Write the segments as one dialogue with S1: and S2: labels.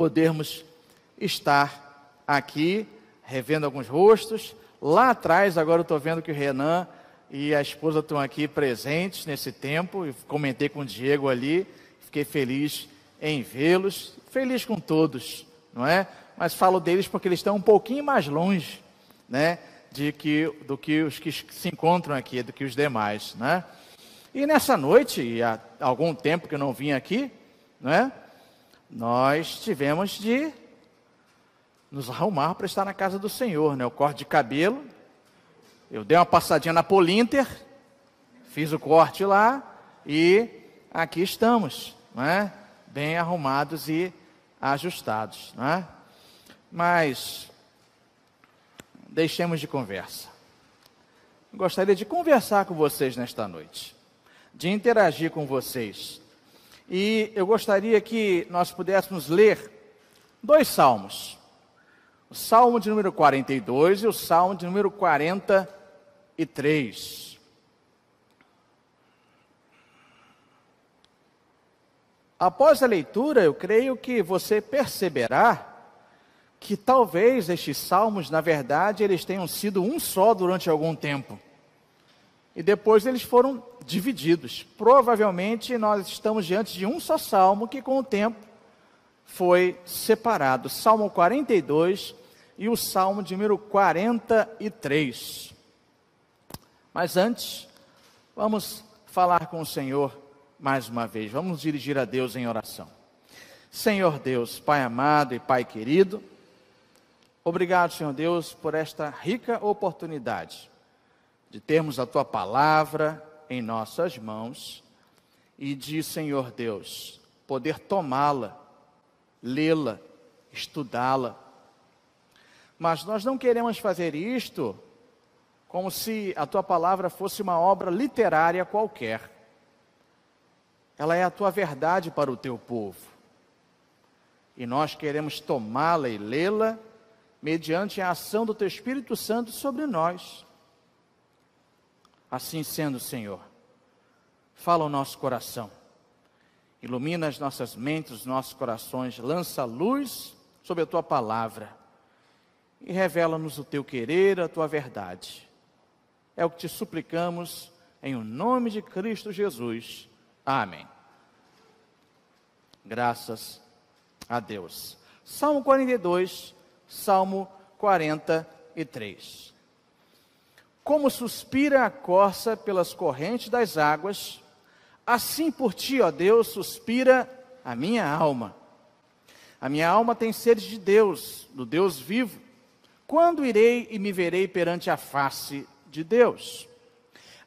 S1: podermos estar aqui, revendo alguns rostos. Lá atrás, agora eu estou vendo que o Renan e a esposa estão aqui presentes nesse tempo. Eu comentei com o Diego ali, fiquei feliz em vê-los, feliz com todos, não é? Mas falo deles porque eles estão um pouquinho mais longe, né? De que, do que os que se encontram aqui, do que os demais, né? E nessa noite, e há algum tempo que eu não vim aqui, né? Nós tivemos de nos arrumar para estar na casa do Senhor, né? O corte de cabelo, eu dei uma passadinha na Polinter, fiz o corte lá e aqui estamos, né? Bem arrumados e ajustados, né? Mas deixemos de conversa. Gostaria de conversar com vocês nesta noite, de interagir com vocês. E eu gostaria que nós pudéssemos ler dois salmos. O Salmo de número 42 e o Salmo de número 43. Após a leitura, eu creio que você perceberá que talvez estes salmos, na verdade, eles tenham sido um só durante algum tempo. E depois eles foram divididos. Provavelmente nós estamos diante de um só salmo que com o tempo foi separado. Salmo 42 e o salmo de número 43. Mas antes, vamos falar com o Senhor mais uma vez. Vamos dirigir a Deus em oração. Senhor Deus, Pai amado e Pai querido, Obrigado, Senhor Deus, por esta rica oportunidade de termos a tua palavra em nossas mãos e de, Senhor Deus, poder tomá-la, lê-la, estudá-la. Mas nós não queremos fazer isto como se a tua palavra fosse uma obra literária qualquer. Ela é a tua verdade para o teu povo. E nós queremos tomá-la e lê-la mediante a ação do Teu Espírito Santo sobre nós. Assim sendo, Senhor, fala o nosso coração, ilumina as nossas mentes, os nossos corações, lança luz sobre a Tua palavra e revela-nos o Teu querer, a Tua verdade. É o que te suplicamos em o nome de Cristo Jesus. Amém. Graças a Deus. Salmo 42 Salmo 43. Como suspira a corça pelas correntes das águas, assim por ti, ó Deus, suspira a minha alma. A minha alma tem sede de Deus, do Deus vivo. Quando irei e me verei perante a face de Deus?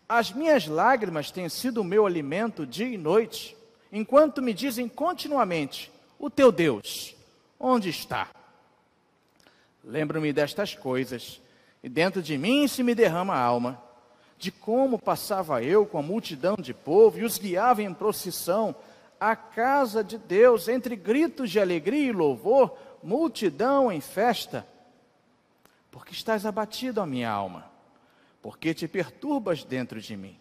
S1: As minhas lágrimas têm sido o meu alimento dia e noite, enquanto me dizem continuamente: O teu Deus, onde está? Lembro-me destas coisas, e dentro de mim se me derrama a alma, de como passava eu com a multidão de povo e os guiava em procissão à casa de Deus, entre gritos de alegria e louvor, multidão em festa. Porque estás abatido, a minha alma, porque te perturbas dentro de mim.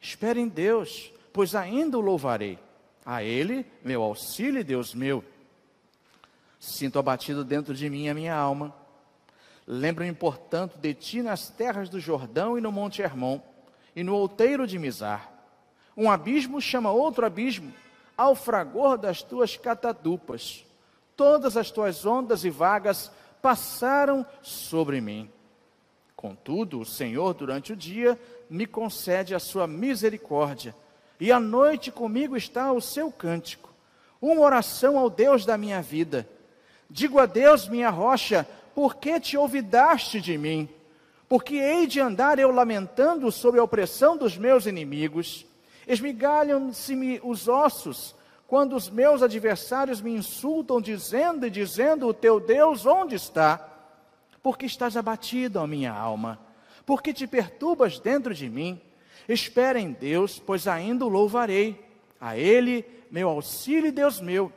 S1: Espere em Deus, pois ainda o louvarei. A Ele, meu auxílio, Deus meu. Sinto abatido dentro de mim a minha alma. Lembro-me, portanto, de ti nas terras do Jordão e no Monte Hermon, e no outeiro de Mizar. Um abismo chama outro abismo, ao fragor das tuas catadupas. Todas as tuas ondas e vagas passaram sobre mim. Contudo, o Senhor, durante o dia, me concede a sua misericórdia, e à noite comigo está o seu cântico, uma oração ao Deus da minha vida Digo a Deus, minha rocha, por que te olvidaste de mim? Porque hei de andar eu lamentando sobre a opressão dos meus inimigos. Esmigalham-se-me os ossos, quando os meus adversários me insultam, dizendo e dizendo: O teu Deus onde está? Porque estás abatido, ó minha alma? Porque te perturbas dentro de mim? Espera em Deus, pois ainda o louvarei. A Ele, meu auxílio e Deus meu.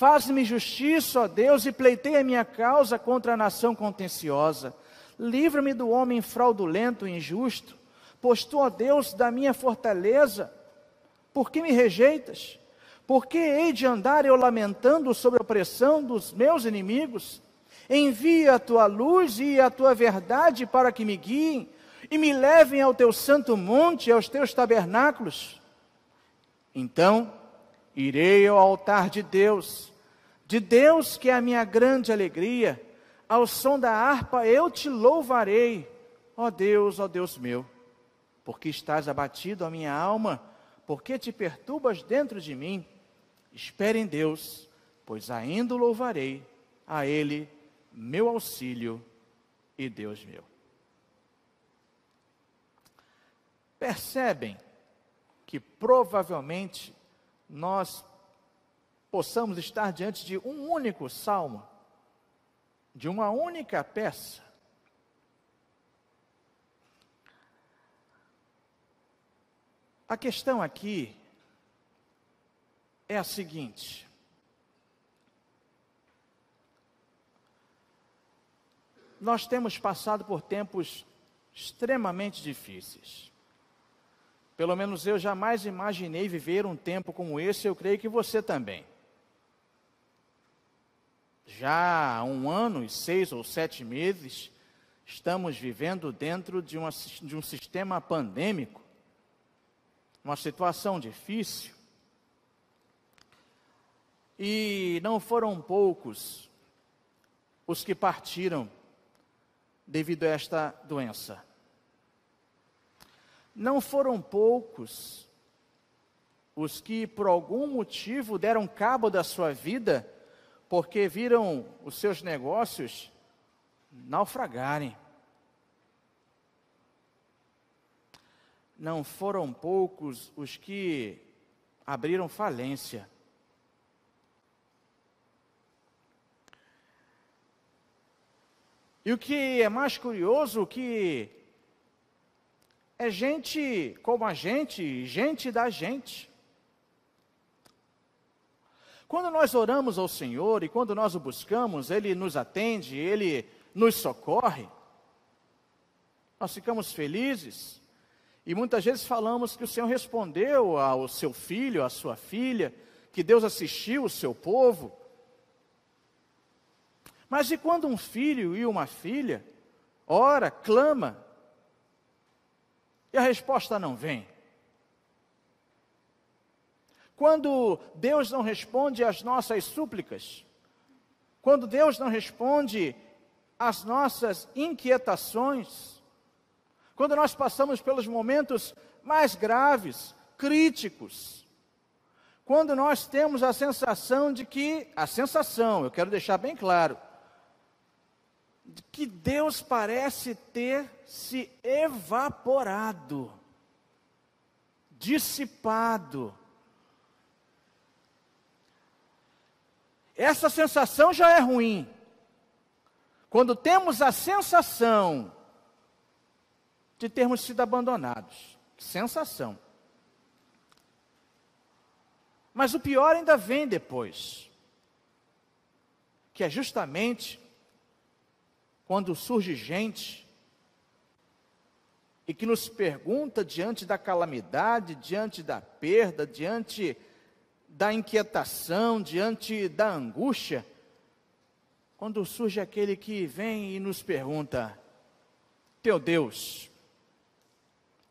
S1: Faz-me justiça, ó Deus, e pleiteia minha causa contra a nação contenciosa. Livra-me do homem fraudulento e injusto, pois tu, ó Deus, da minha fortaleza. Por que me rejeitas? Por que hei de andar eu lamentando sobre a opressão dos meus inimigos? Envia a tua luz e a tua verdade para que me guiem e me levem ao teu santo monte, aos teus tabernáculos. Então irei ao altar de Deus, de Deus que é a minha grande alegria. Ao som da harpa eu te louvarei, ó Deus, ó Deus meu, porque estás abatido a minha alma, porque te perturbas dentro de mim. Espere em Deus, pois ainda o louvarei, a Ele, meu auxílio e Deus meu. Percebem que provavelmente nós possamos estar diante de um único salmo, de uma única peça. A questão aqui é a seguinte: nós temos passado por tempos extremamente difíceis. Pelo menos eu jamais imaginei viver um tempo como esse, eu creio que você também. Já há um ano e seis ou sete meses, estamos vivendo dentro de, uma, de um sistema pandêmico, uma situação difícil. E não foram poucos os que partiram devido a esta doença. Não foram poucos os que, por algum motivo, deram cabo da sua vida porque viram os seus negócios naufragarem. Não foram poucos os que abriram falência. E o que é mais curioso, que é gente como a gente, gente da gente. Quando nós oramos ao Senhor e quando nós o buscamos, Ele nos atende, Ele nos socorre, nós ficamos felizes e muitas vezes falamos que o Senhor respondeu ao seu filho, à sua filha, que Deus assistiu o seu povo. Mas e quando um filho e uma filha ora, clama, e a resposta não vem? Quando Deus não responde às nossas súplicas, quando Deus não responde às nossas inquietações, quando nós passamos pelos momentos mais graves, críticos, quando nós temos a sensação de que, a sensação, eu quero deixar bem claro, que Deus parece ter se evaporado, dissipado. Essa sensação já é ruim. Quando temos a sensação de termos sido abandonados, sensação. Mas o pior ainda vem depois, que é justamente quando surge gente e que nos pergunta diante da calamidade, diante da perda, diante da inquietação, diante da angústia, quando surge aquele que vem e nos pergunta: Teu Deus,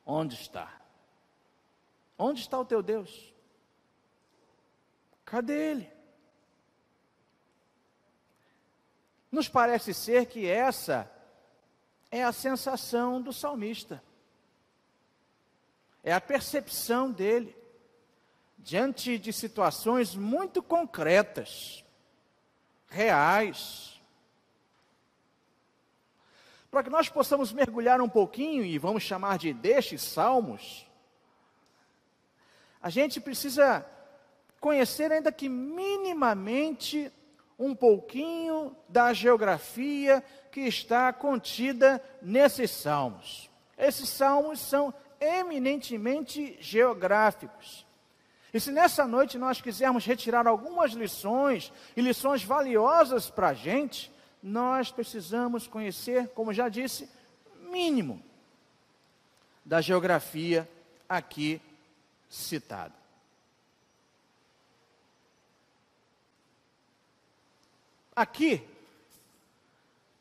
S1: onde está? Onde está o teu Deus? Cadê ele? Nos parece ser que essa é a sensação do salmista, é a percepção dele, diante de situações muito concretas, reais. Para que nós possamos mergulhar um pouquinho, e vamos chamar de destes salmos, a gente precisa conhecer, ainda que minimamente, um pouquinho da geografia que está contida nesses salmos. Esses salmos são eminentemente geográficos. E se nessa noite nós quisermos retirar algumas lições, e lições valiosas para a gente, nós precisamos conhecer, como já disse, mínimo da geografia aqui citada. Aqui,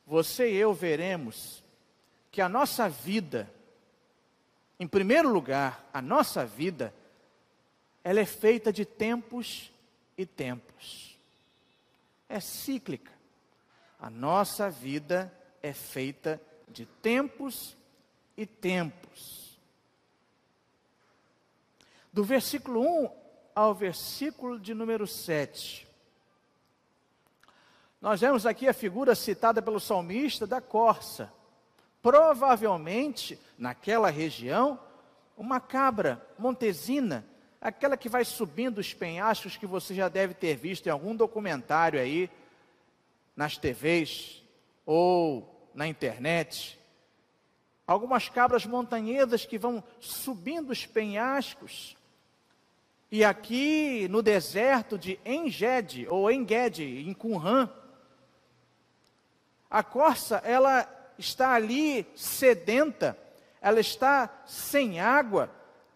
S1: você e eu veremos que a nossa vida, em primeiro lugar, a nossa vida, ela é feita de tempos e tempos. É cíclica. A nossa vida é feita de tempos e tempos. Do versículo 1 ao versículo de número 7. Nós vemos aqui a figura citada pelo salmista da corça. Provavelmente, naquela região, uma cabra montesina, aquela que vai subindo os penhascos que você já deve ter visto em algum documentário aí, nas TVs ou na internet. Algumas cabras montanhesas que vão subindo os penhascos. E aqui no deserto de Enged, ou Enged, em Qumran, a corça, ela está ali sedenta, ela está sem água,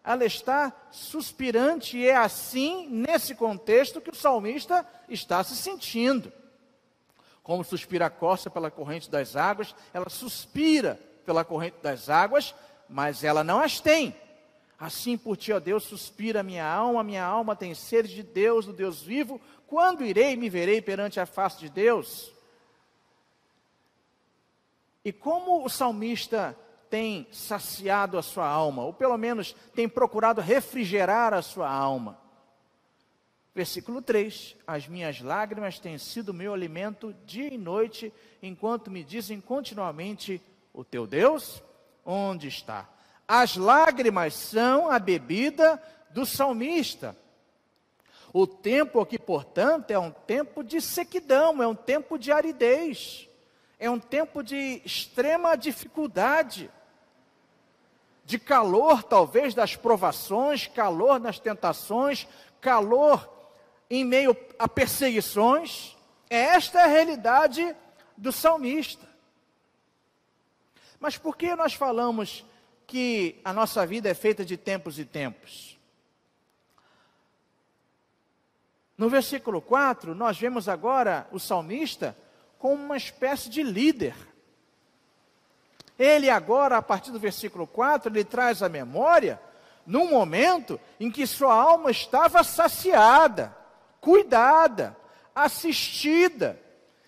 S1: ela está suspirante, e é assim, nesse contexto, que o salmista está se sentindo. Como suspira a corça pela corrente das águas, ela suspira pela corrente das águas, mas ela não as tem. Assim por ti, ó Deus, suspira minha alma, minha alma tem sede de Deus, do Deus vivo. Quando irei me verei perante a face de Deus? E como o salmista tem saciado a sua alma, ou pelo menos tem procurado refrigerar a sua alma? Versículo 3: As minhas lágrimas têm sido meu alimento dia e noite, enquanto me dizem continuamente: O teu Deus, onde está? As lágrimas são a bebida do salmista. O tempo aqui, portanto, é um tempo de sequidão, é um tempo de aridez é um tempo de extrema dificuldade, de calor, talvez, das provações, calor nas tentações, calor em meio a perseguições. Esta é a realidade do salmista. Mas por que nós falamos que a nossa vida é feita de tempos e tempos? No versículo 4, nós vemos agora o salmista como uma espécie de líder. Ele agora, a partir do versículo 4, ele traz a memória num momento em que sua alma estava saciada, cuidada, assistida.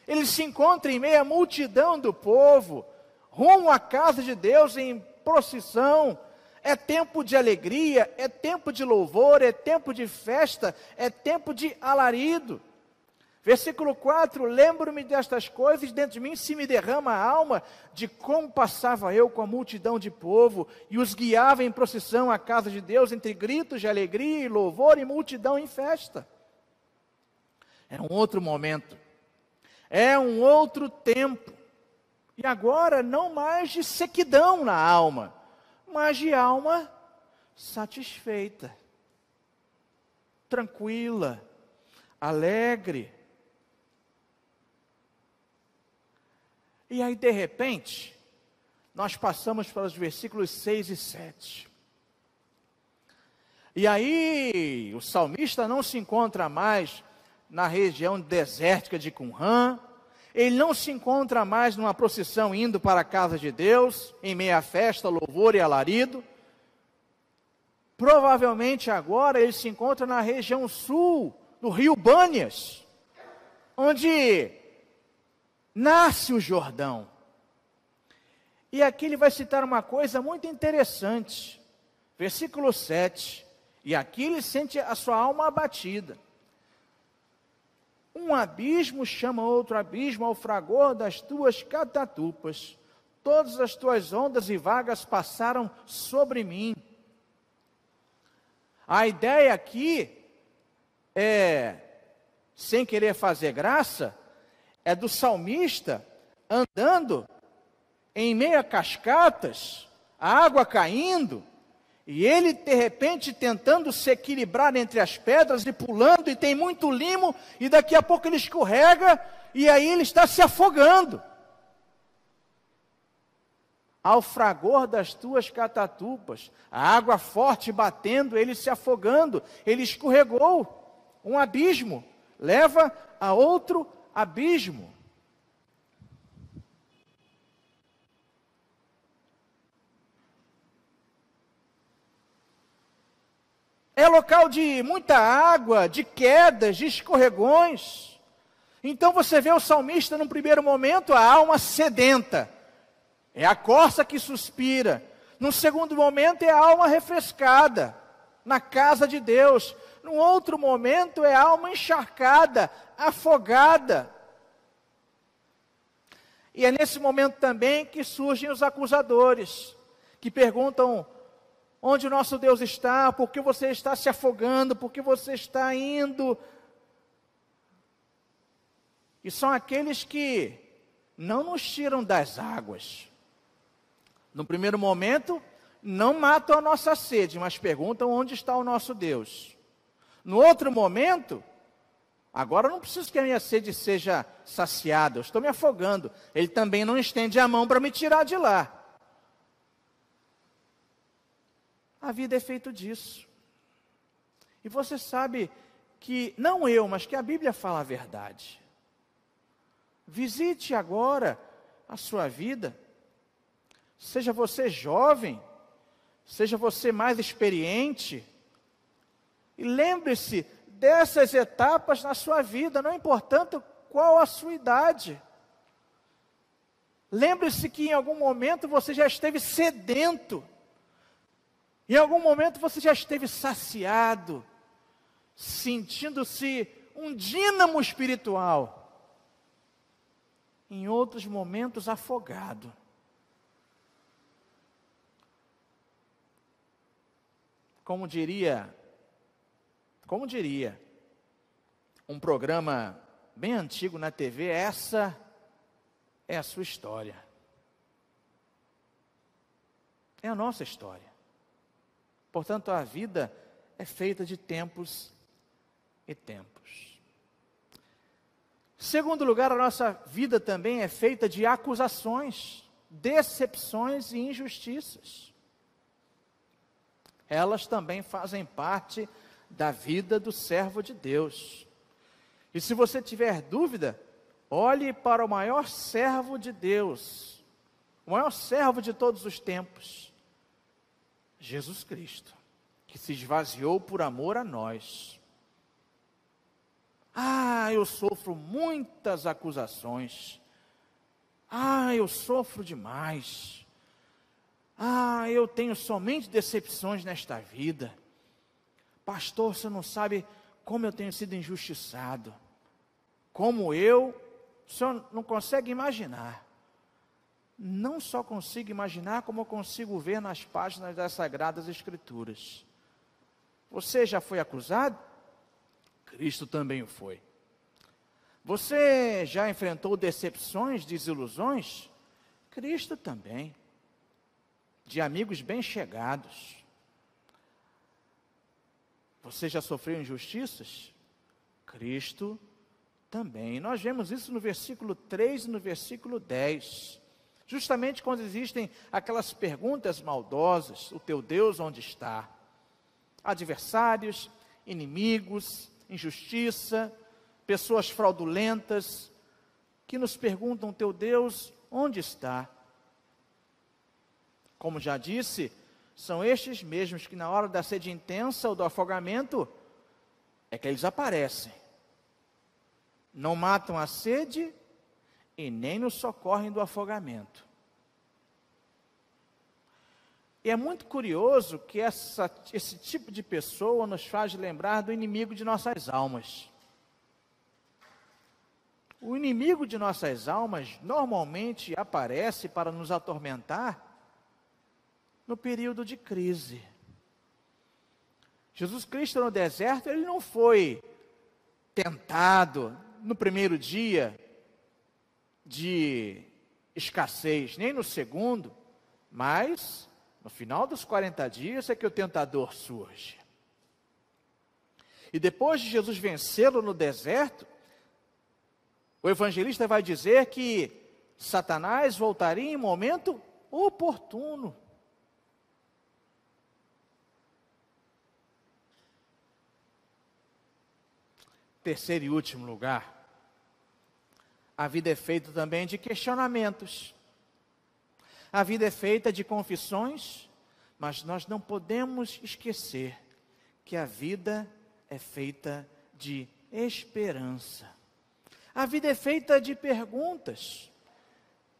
S1: Ele se encontra em meio à multidão do povo, rumo à casa de Deus em procissão. É tempo de alegria, é tempo de louvor, é tempo de festa, é tempo de alarido. Versículo 4: Lembro-me destas coisas, dentro de mim se me derrama a alma de como passava eu com a multidão de povo e os guiava em procissão à casa de Deus, entre gritos de alegria e louvor e multidão em festa. É um outro momento, é um outro tempo, e agora não mais de sequidão na alma, mas de alma satisfeita, tranquila, alegre E aí, de repente, nós passamos para os versículos 6 e 7. E aí, o salmista não se encontra mais na região desértica de Qumran, ele não se encontra mais numa procissão indo para a casa de Deus, em meia festa, louvor e alarido. Provavelmente agora ele se encontra na região sul, do rio Bânias, onde nasce o Jordão. E aqui ele vai citar uma coisa muito interessante. Versículo 7. E aqui ele sente a sua alma abatida. Um abismo chama outro abismo ao fragor das tuas catatupas. Todas as tuas ondas e vagas passaram sobre mim. A ideia aqui é, sem querer fazer graça, é do salmista andando em meio a cascatas, a água caindo, e ele de repente tentando se equilibrar entre as pedras e pulando, e tem muito limo, e daqui a pouco ele escorrega, e aí ele está se afogando. Ao fragor das tuas catatupas, a água forte batendo, ele se afogando, ele escorregou, um abismo, leva a outro abismo. É local de muita água, de quedas, de escorregões. Então você vê o salmista, num primeiro momento, a alma sedenta. É a corça que suspira. No segundo momento, é a alma refrescada, na casa de Deus. Num outro momento, é alma encharcada, afogada. E é nesse momento também que surgem os acusadores, que perguntam onde o nosso Deus está, por que você está se afogando, por que você está indo. E são aqueles que não nos tiram das águas. No primeiro momento, não matam a nossa sede, mas perguntam onde está o nosso Deus. No outro momento, agora não preciso que a minha sede seja saciada, eu estou me afogando. Ele também não estende a mão para me tirar de lá. A vida é feito disso. E você sabe que, não eu, mas que a Bíblia fala a verdade. Visite agora a sua vida. Seja você jovem, seja você mais experiente. E lembre-se dessas etapas na sua vida, não importando qual a sua idade. Lembre-se que em algum momento você já esteve sedento em algum momento você já esteve saciado, sentindo-se um dínamo espiritual. Em outros momentos, afogado. Como diria, como diria, um programa bem antigo na TV, essa é a sua história. É a nossa história. Portanto, a vida é feita de tempos e tempos. Segundo lugar, a nossa vida também é feita de acusações, decepções e injustiças. Elas também fazem parte da vida do servo de Deus. E se você tiver dúvida, olhe para o maior servo de Deus, o maior servo de todos os tempos, Jesus Cristo, que se esvaziou por amor a nós. Ah, eu sofro muitas acusações. Ah, eu sofro demais. Ah, eu tenho somente decepções nesta vida. Pastor, você não sabe como eu tenho sido injustiçado. Como eu, o senhor não consegue imaginar não só consigo imaginar, como eu consigo ver nas páginas das Sagradas Escrituras. Você já foi acusado? Cristo também o foi. Você já enfrentou decepções, desilusões? Cristo também. De amigos bem chegados. Você já sofreu injustiças? Cristo também. Nós vemos isso no versículo 3 e no versículo 10. Justamente quando existem aquelas perguntas maldosas: o teu Deus onde está? Adversários, inimigos, injustiça, pessoas fraudulentas, que nos perguntam: teu Deus onde está? Como já disse, são estes mesmos que na hora da sede intensa ou do afogamento, é que eles aparecem. Não matam a sede e nem nos socorrem do afogamento. E é muito curioso que essa, esse tipo de pessoa nos faz lembrar do inimigo de nossas almas. O inimigo de nossas almas normalmente aparece para nos atormentar no período de crise. Jesus Cristo no deserto, ele não foi tentado no primeiro dia de escassez, nem no segundo, mas no final dos 40 dias é que o tentador surge. E depois de Jesus vencê-lo no deserto, o evangelista vai dizer que Satanás voltaria em momento oportuno. Terceiro e último lugar, A vida é feita também de questionamentos. A vida é feita de confissões, mas nós não podemos esquecer que a vida é feita de esperança. A vida é feita de perguntas.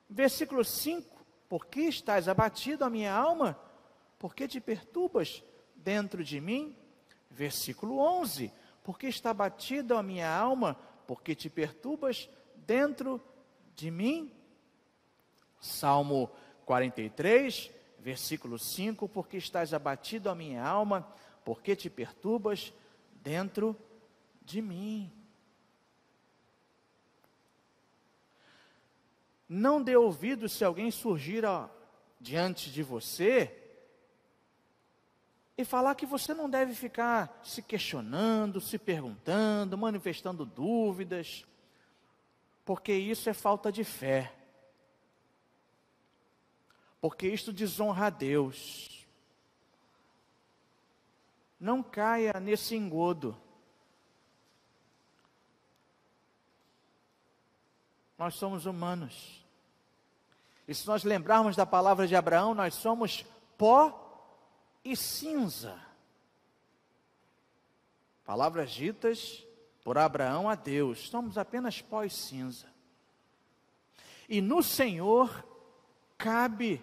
S1: Versículo 5: Por que estás abatido a minha alma? Por que te perturbas dentro de mim? Versículo 11: Por que está abatida a minha alma? Por que te perturbas dentro de mim? Salmo 43, versículo 5: Porque estás abatido a minha alma? Por que te perturbas dentro de mim? Não dê ouvido se alguém surgir diante de você e falar que você não deve ficar se questionando, se perguntando, manifestando dúvidas, porque isso é falta de fé. Porque isto desonra a Deus. Não caia nesse engodo. Nós somos humanos. E se nós lembrarmos da palavra de Abraão, nós somos pó e cinza. Palavras ditas por Abraão a Deus, somos apenas pó e cinza. E no Senhor cabe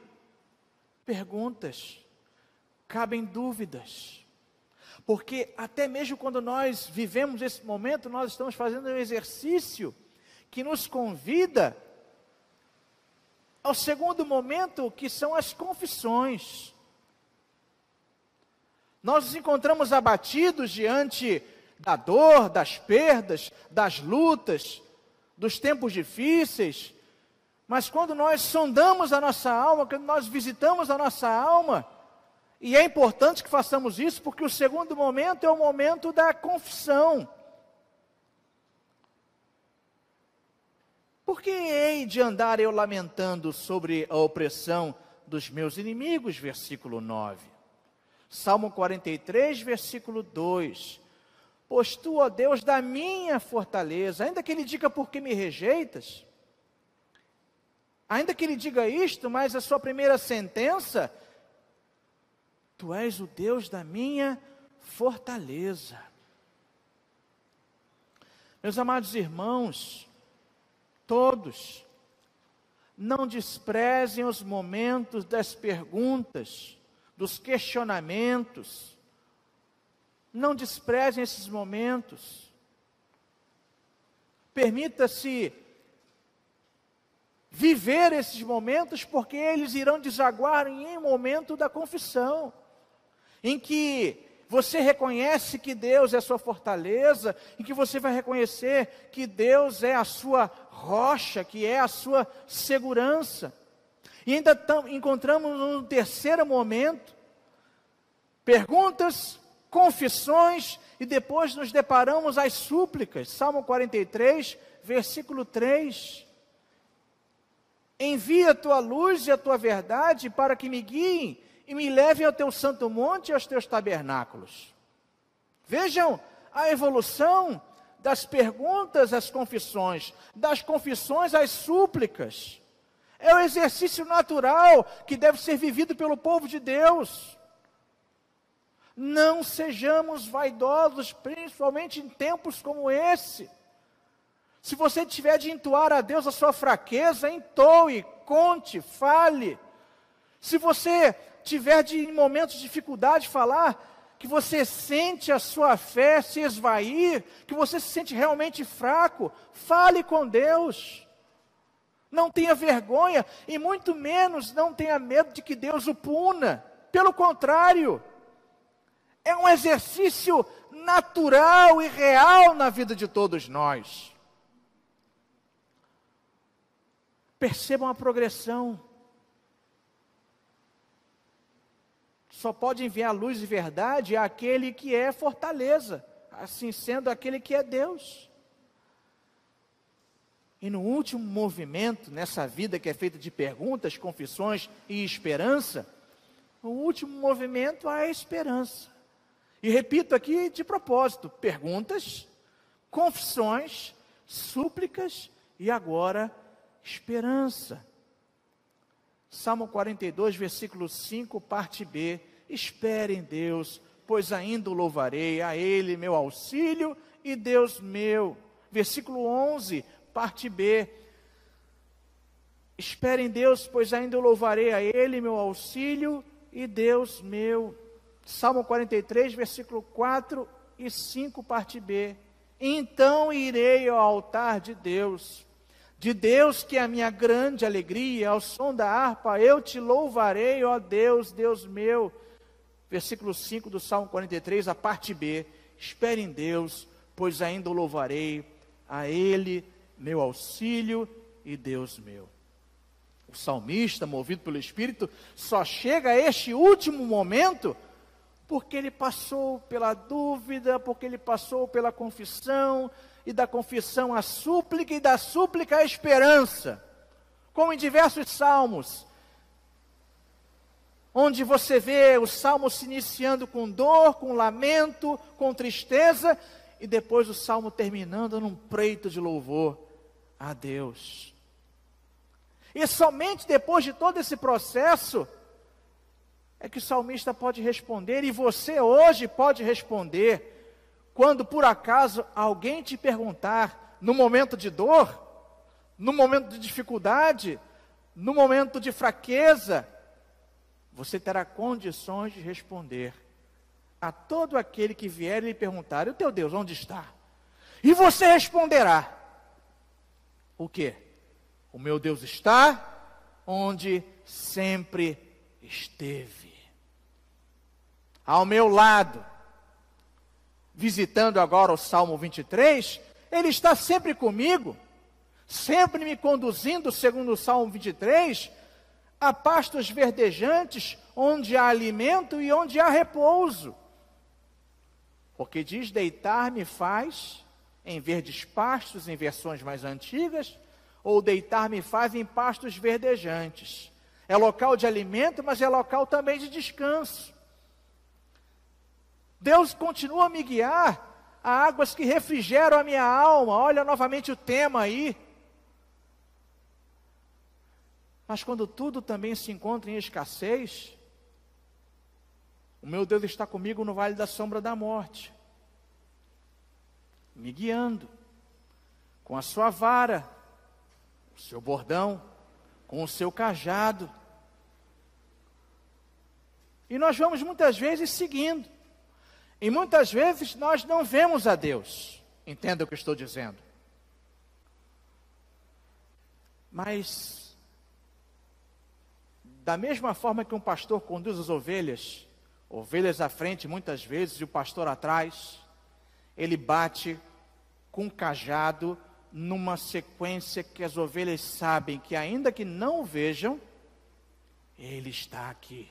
S1: perguntas, cabem dúvidas. Porque até mesmo quando nós vivemos esse momento, nós estamos fazendo um exercício que nos convida ao segundo momento, que são as confissões. Nós nos encontramos abatidos diante da dor, das perdas, das lutas, dos tempos difíceis, mas quando nós sondamos a nossa alma, quando nós visitamos a nossa alma, e é importante que façamos isso, porque o segundo momento é o momento da confissão. Por que hei de andar eu lamentando sobre a opressão dos meus inimigos? Versículo 9. Salmo 43, versículo 2. Pois tu, ó Deus, da minha fortaleza, ainda que ele diga por que me rejeitas, ainda que ele diga isto, mas a sua primeira sentença, tu és o Deus da minha fortaleza. Meus amados irmãos, todos. Não desprezem os momentos das perguntas, dos questionamentos. Não desprezem esses momentos. Permita-se viver esses momentos, porque eles irão desaguar em um momento da confissão, em que você reconhece que Deus é a sua fortaleza, em que você vai reconhecer que Deus é a sua rocha, que é a sua segurança. E ainda tam, encontramos um terceiro momento, perguntas, confissões, e depois nos deparamos às súplicas. Salmo 43, versículo 3. Envia a tua luz e a tua verdade para que me guiem e me levem ao teu santo monte e aos teus tabernáculos. Vejam a evolução das perguntas às confissões, das confissões às súplicas. É o exercício natural que deve ser vivido pelo povo de Deus. Não sejamos vaidosos, principalmente em tempos como esse. Se você tiver de entoar a Deus a sua fraqueza, entoe, conte, fale. Se você tiver de, em momentos de dificuldade, falar, que você sente a sua fé se esvair, que você se sente realmente fraco, fale com Deus. Não tenha vergonha e muito menos não tenha medo de que Deus o puna. Pelo contrário, é um exercício natural e real na vida de todos nós. Percebam a progressão. só pode enviar luz e verdade àquele que é fortaleza, assim sendo aquele que é Deus. E no último movimento, nessa vida que é feita de perguntas, confissões e esperança, o último movimento é a esperança. E repito aqui de propósito: perguntas, confissões, súplicas e agora esperança. Salmo 42, versículo 5, parte B. Espere em Deus, pois ainda o louvarei, a Ele meu auxílio e Deus meu. Versículo 11, parte B. Espere em Deus, pois ainda o louvarei a Ele meu auxílio e Deus meu. Salmo 43, versículo 4 e 5, parte B. Então irei ao altar de Deus de Deus que é a minha grande alegria, ao som da harpa eu te louvarei, ó Deus, Deus meu. Versículo 5 do Salmo 43, a parte B. Espere em Deus, pois ainda o louvarei, a Ele meu auxílio e Deus meu. O salmista, movido pelo Espírito, só chega a este último momento porque ele passou pela dúvida, porque ele passou pela confissão, e da confissão a súplica, e da súplica a esperança, como em diversos salmos, onde você vê o salmo se iniciando com dor, com lamento, com tristeza, e depois o salmo terminando num preito de louvor a Deus. E somente depois de todo esse processo é que o salmista pode responder, e você hoje pode responder quando por acaso alguém te perguntar, no momento de dor, no momento de dificuldade, no momento de fraqueza, você terá condições de responder a todo aquele que vier lhe perguntar: o teu Deus onde está? E você responderá: o que? O meu Deus está onde sempre esteve. Ao meu lado, visitando agora o Salmo 23, ele está sempre comigo, sempre me conduzindo, segundo o Salmo 23, a pastos verdejantes, onde há alimento e onde há repouso. Porque diz: deitar-me faz em verdes pastos, em versões mais antigas, ou deitar-me faz em pastos verdejantes. É local de alimento, mas é local também de descanso. Deus continua a me guiar a águas que refrigeram a minha alma. Olha novamente o tema aí. Mas quando tudo também se encontra em escassez, o meu Deus está comigo no vale da sombra da morte, me guiando com a sua vara, o seu bordão, com o seu cajado. E nós vamos muitas vezes seguindo. E muitas vezes nós não vemos a Deus. Entenda o que estou dizendo. Mas, da mesma forma que um pastor conduz as ovelhas, ovelhas à frente muitas vezes e o pastor atrás, ele bate com cajado numa sequência que as ovelhas sabem que, ainda que não o vejam, ele está aqui,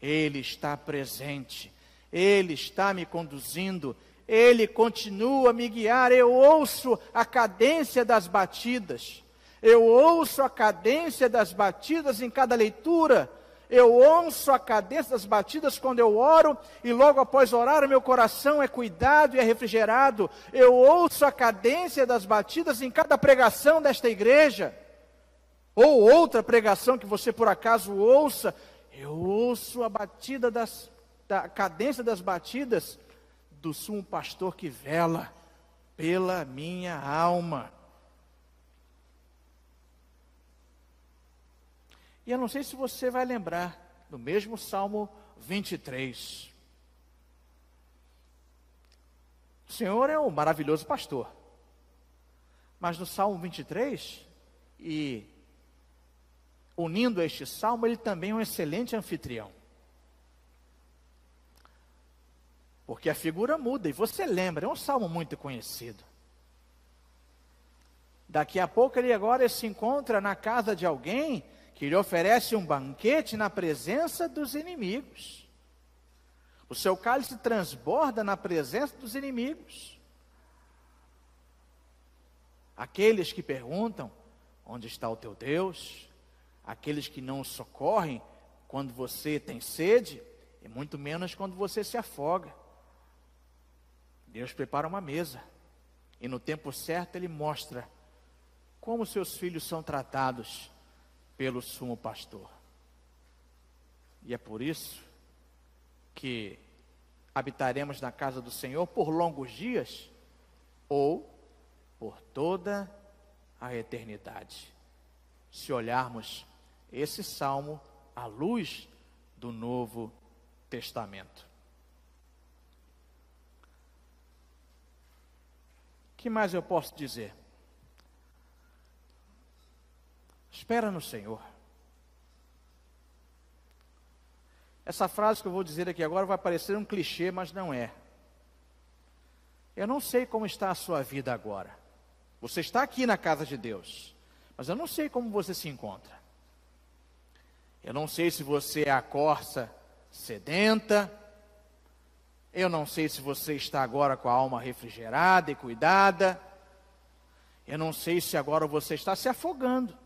S1: ele está presente ele está me conduzindo, Ele continua a me guiar. Eu ouço a cadência das batidas, eu ouço a cadência das batidas em cada leitura. Eu ouço a cadência das batidas quando eu oro, e logo após orar, meu coração é cuidado e é refrigerado. Eu ouço a cadência das batidas em cada pregação desta igreja, ou outra pregação que você por acaso ouça. Eu ouço a batida das da cadência das batidas do sumo pastor que vela pela minha alma. E eu não sei se você vai lembrar, no mesmo Salmo 23. O Senhor é o maravilhoso pastor. Mas no Salmo 23, e unindo a este salmo, ele também é um excelente anfitrião. Porque a figura muda e você lembra, é um salmo muito conhecido. Daqui a pouco ele agora se encontra na casa de alguém que lhe oferece um banquete na presença dos inimigos. O seu cálice transborda na presença dos inimigos. Aqueles que perguntam: onde está o teu Deus? Aqueles que não socorrem quando você tem sede, e muito menos quando você se afoga. Deus prepara uma mesa. E no tempo certo ele mostra como seus filhos são tratados pelo sumo pastor. E é por isso que habitaremos na casa do Senhor por longos dias ou por toda a eternidade. Se olharmos esse salmo à luz do Novo Testamento. que mais eu posso dizer? Espera no Senhor. Essa frase que eu vou dizer aqui agora vai parecer um clichê, mas não é. Eu não sei como está a sua vida agora. Você está aqui na casa de Deus, mas eu não sei como você se encontra. Eu não sei se você é a corça sedenta, eu não sei se você está agora com a alma refrigerada e cuidada. Eu não sei se agora você está se afogando.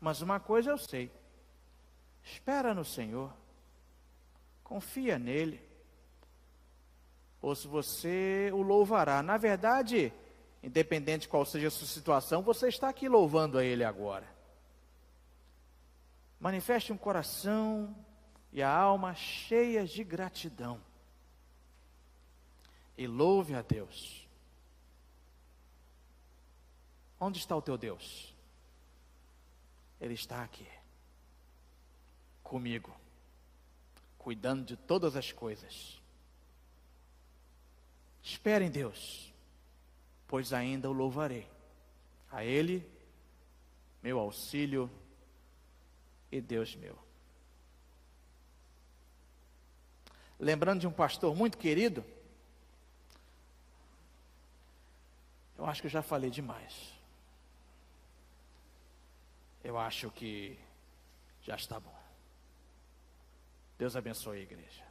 S1: Mas uma coisa eu sei: espera no Senhor, confia nele, ou se você o louvará. Na verdade, independente qual seja a sua situação, você está aqui louvando a Ele agora. Manifeste um coração e a alma cheias de gratidão. E louve a Deus. Onde está o teu Deus? Ele está aqui, comigo, cuidando de todas as coisas. Espere em Deus, pois ainda o louvarei. A Ele, meu auxílio e Deus meu. lembrando de um pastor muito querido. Eu acho que eu já falei demais. Eu acho que já está bom. Deus abençoe a igreja.